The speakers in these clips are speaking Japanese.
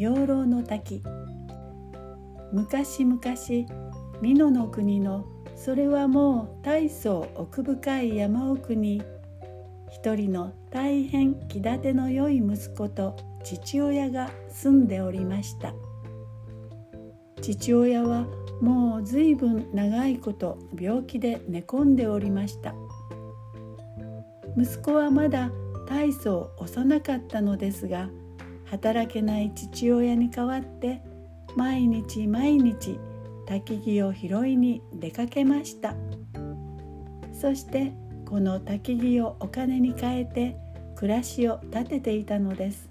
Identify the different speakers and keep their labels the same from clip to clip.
Speaker 1: 養老の滝。昔々美濃の国のそれはもう大層奥深い山奥に一人の大変気立ての良い息子と父親が住んでおりました。父親はもう随分長いこと病気で寝込んでおりました。息子はまだ大層幼かったのですが働けない父親に代わって毎日毎日焚き木を拾いに出かけました。そしてこの焚き木をお金に変えて暮らしを立てていたのです。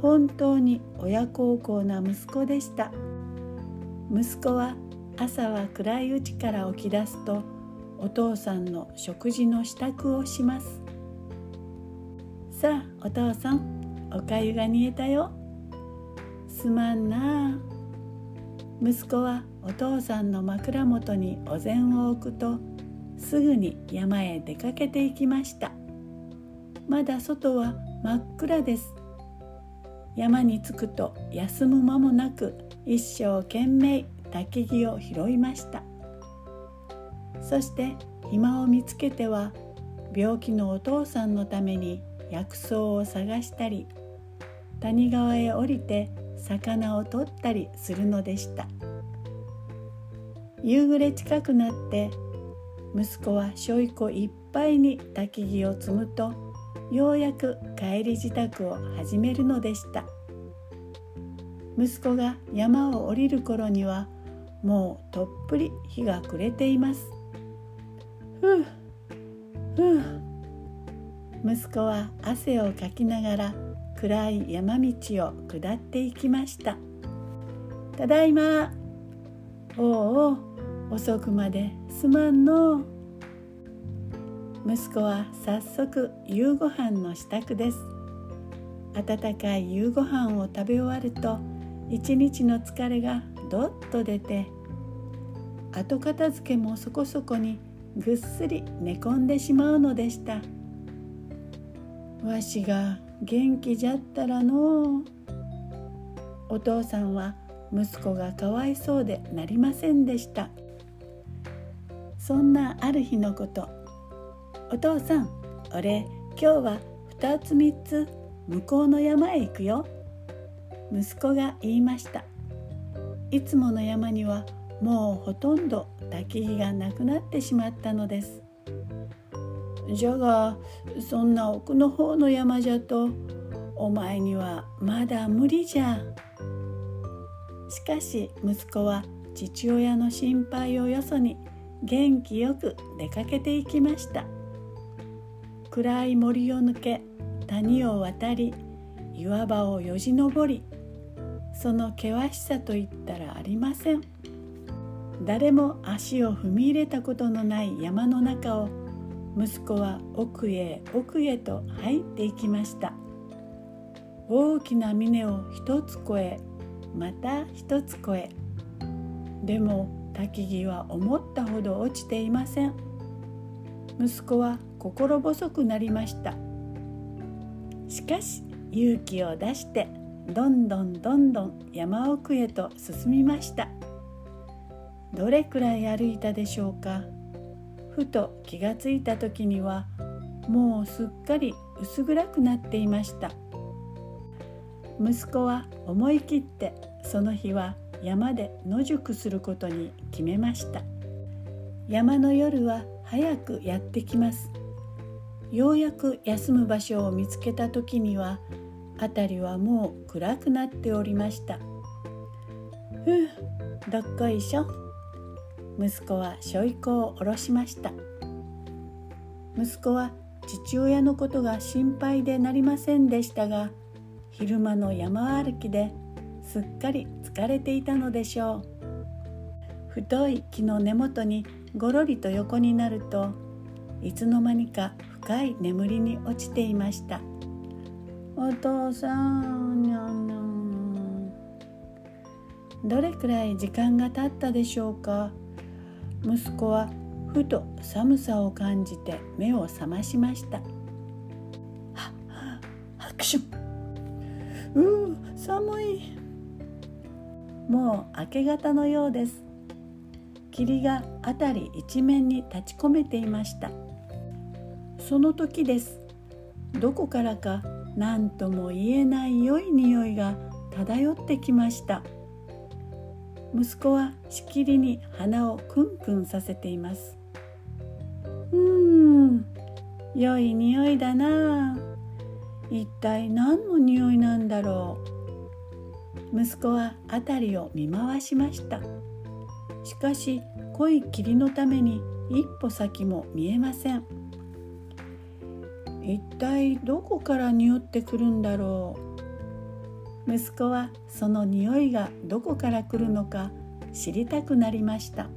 Speaker 1: 本当に親孝行な息子でした。息子は朝は暗いうちから起き出すとお父さんの食事の支度をします。さあお父さん。おかゆが煮えたよ。すまんな。あ息子はお父さんの枕元にお膳を置くとすぐに山へ出かけていきました。まだ外は真っ暗です。山に着くと休む間もなく一生懸命焚き木を拾いました。そして暇を見つけては病気のお父さんのために薬草を探したり谷川へ降りて魚を取ったりするのでした。夕暮れ近くなって息子はしょいこいっぱいに焚き木を積むとようやく帰り支度を始めるのでした。息子が山を降りる頃にはもうとっぷり日が暮れています。ふうふう。息子は汗をかきながら暗い山道を下っていきました。ただいま。おうおう。遅くまですまんの。息子は早速夕ご飯の支度です。温かい夕ご飯を食べ終わると一日の疲れがどっと出て後片付けもそこそこにぐっすり寝込んでしまうのでした。わしが元気じゃったらの。お父さんは息子がかわいそうでなりませんでした。そんなある日のこと。お父さん俺今日は2つ3つ向こうの山へ行くよ。息子が言いました。いつもの山にはもうほとんど焚き火がなくなってしまったのです。じゃがそんな奥の方の山じゃとお前にはまだ無理じゃ。しかし息子は父親の心配をよそに元気よく出かけていきました。暗い森を抜け谷を渡り岩場をよじ登りその険しさといったらありません。誰も足を踏み入れたことのない山の中を息子は奥へ奥へと入っていきました。大きな峰を一つ越えまた一つ越え。でも焚き木は思ったほど落ちていません。息子は心細くなりました。しかし勇気を出してどんどんどんどん山奥へと進みました。どれくらい歩いたでしょうか。ふと気がついた時にはもうすっかり薄暗くなっていました。息子は思い切ってその日は山で野宿することに決めました。山の夜は早くやってきます。ようやく休む場所を見つけた時には辺りはもう暗くなっておりました。ふうどっこいしょ息子はしょいこを下ろしました。息子は父親のことが心配でなりませんでしたが昼間の山歩きですっかり疲れていたのでしょう。太い木の根元にごろりと横になるといつの間にか深い眠りに落ちていました。お父さんにゃんにゃん。どれくらい時間が経ったでしょうか？息子はふと寒さを感じて目を覚ましました。は拍手。うう寒い。もう明け方のようです。霧が辺り一面に立ち込めていました。その時です。どこからか何とも言えない良い匂いが漂ってきました。息子はしきりに鼻をクンクンさせています。うーん。良い匂いだな。一体何の匂いなんだろう。息子は辺りを見回しました。しかし濃い霧のために一歩先も見えません。一体どこから匂ってくるんだろう。息子はその匂いがどこから来るのか知りたくなりました。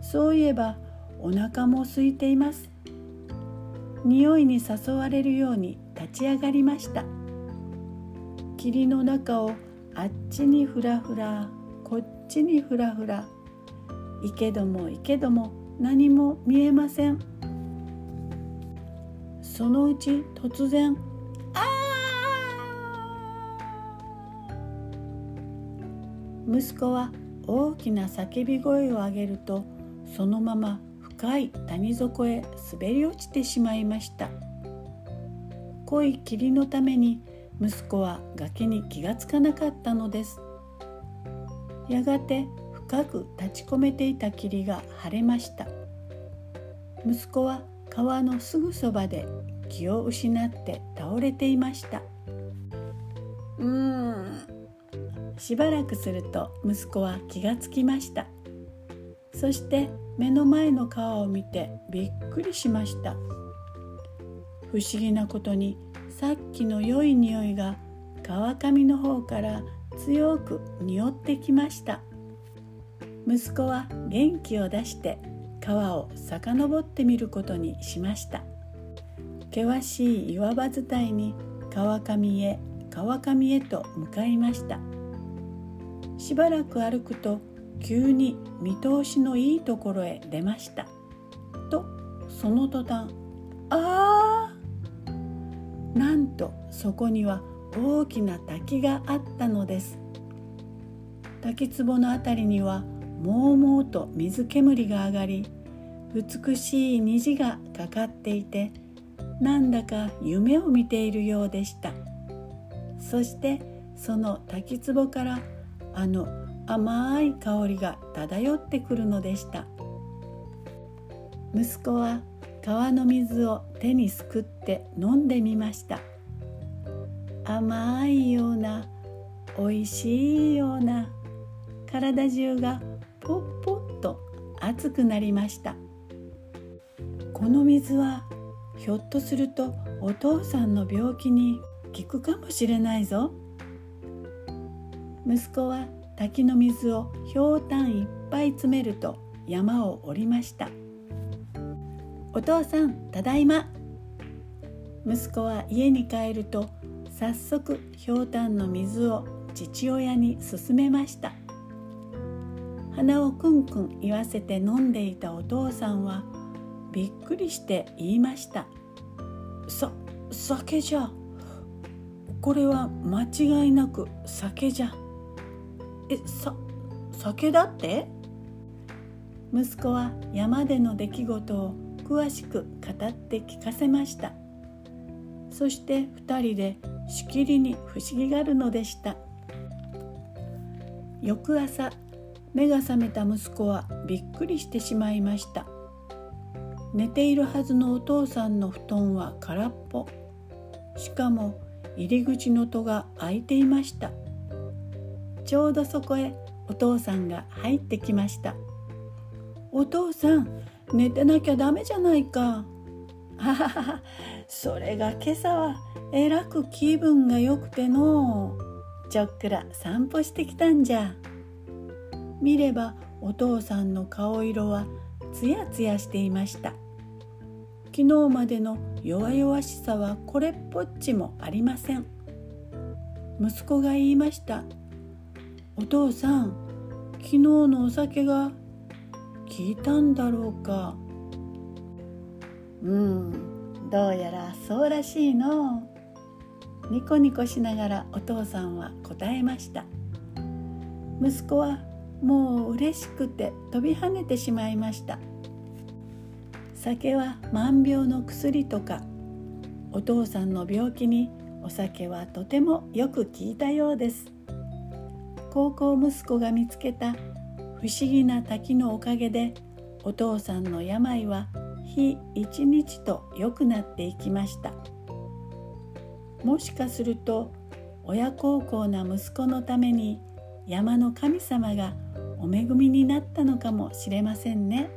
Speaker 1: そういえばお腹も空いています。匂いに誘われるように立ち上がりました。霧の中をあっちにふらふらこっちにふらふら行けども行けども何も見えません。そのうち突然息子は大きな叫び声を上げるとそのまま深い谷底へ滑り落ちてしまいました。濃い霧のために息子は崖に気がつかなかったのです。やがて深く立ち込めていた霧が晴れました。息子は川のすぐそばで気を失って倒れていました。うん。しばらくすると息子は気がつきました。そして目の前の川を見てびっくりしました。不思議なことにさっきの良い匂いが川上の方から強く匂ってきました。息子は元気を出して川を遡ってみることにしました。険しい岩場伝いに川上へ川上へと向かいました。しばらく歩くと急に見通しのいいところへ出ました。とその途端ああなんとそこには大きな滝があったのです。滝壺の辺りにはもうもうと水煙が上がり美しい虹がかかっていてなんだか夢を見ているようでした。そしてその滝壺からあの甘い香りが漂ってくるのでした。息子は川の水を手にすくって飲んでみました。甘いような美味しいような体中がポッポッと熱くなりました。この水はひょっとするとお父さんの病気に効くかもしれないぞ。息子は滝の水をひょうたんいっぱい詰めると山を降りました。お父さんただいま。息子は家に帰ると早速ひょうたんの水を父親に勧めました。鼻をくんくん言わせて飲んでいたお父さんはびっくりして言いました「さ酒じゃ。これは間違いなく酒じゃ。えさ酒だって?」息子は山での出来事を詳しく語って聞かせました。そして2人でしきりに不思議がるのでした。翌朝目が覚めた息子はびっくりしてしまいました。寝ているはずのお父さんの布団は空っぽ。しかも入り口の戸が開いていました。ちょうどそこへお父さんが入ってきました。お父さん寝てなきゃダメじゃないか。はははそれが今朝はえらく気分がよくてのちょっくら散歩してきたんじゃ。見ればお父さんの顔色はつやつやしていました。昨日までの弱々しさはこれっぽっちもありません。息子が言いました。お父さん昨日のお酒が効いたんだろうか？うんどうやらそうらしいの。ニコニコしながらお父さんは答えました。息子はもう嬉しくて飛び跳ねてしまいました。酒は万病の薬とかお父さんの病気にお酒はとてもよく効いたようです。高校息子が見つけた不思議な滝のおかげでお父さんの病は日一日と良くなっていきました。もしかすると親孝行な息子のために山の神様がお恵みになったのかもしれませんね。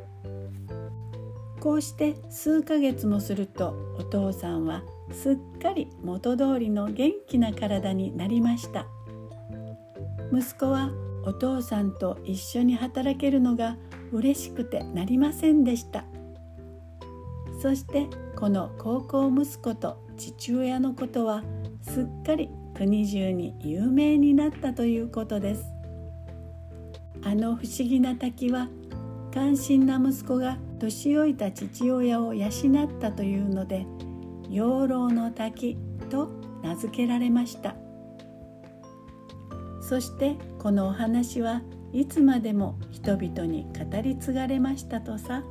Speaker 1: こうして数ヶ月もするとお父さんはすっかり元通りの元気な体になりました。息子はお父さんと一緒に働けるのが嬉しくてなりませんでした。そしてこの高校息子と父親のことはすっかり国中に有名になったということです。あの不思議な滝は関心な息子が年老いた父親を養ったというので養老の滝と名付けられました。そしてこのお話はいつまでも人々に語り継がれましたとさ。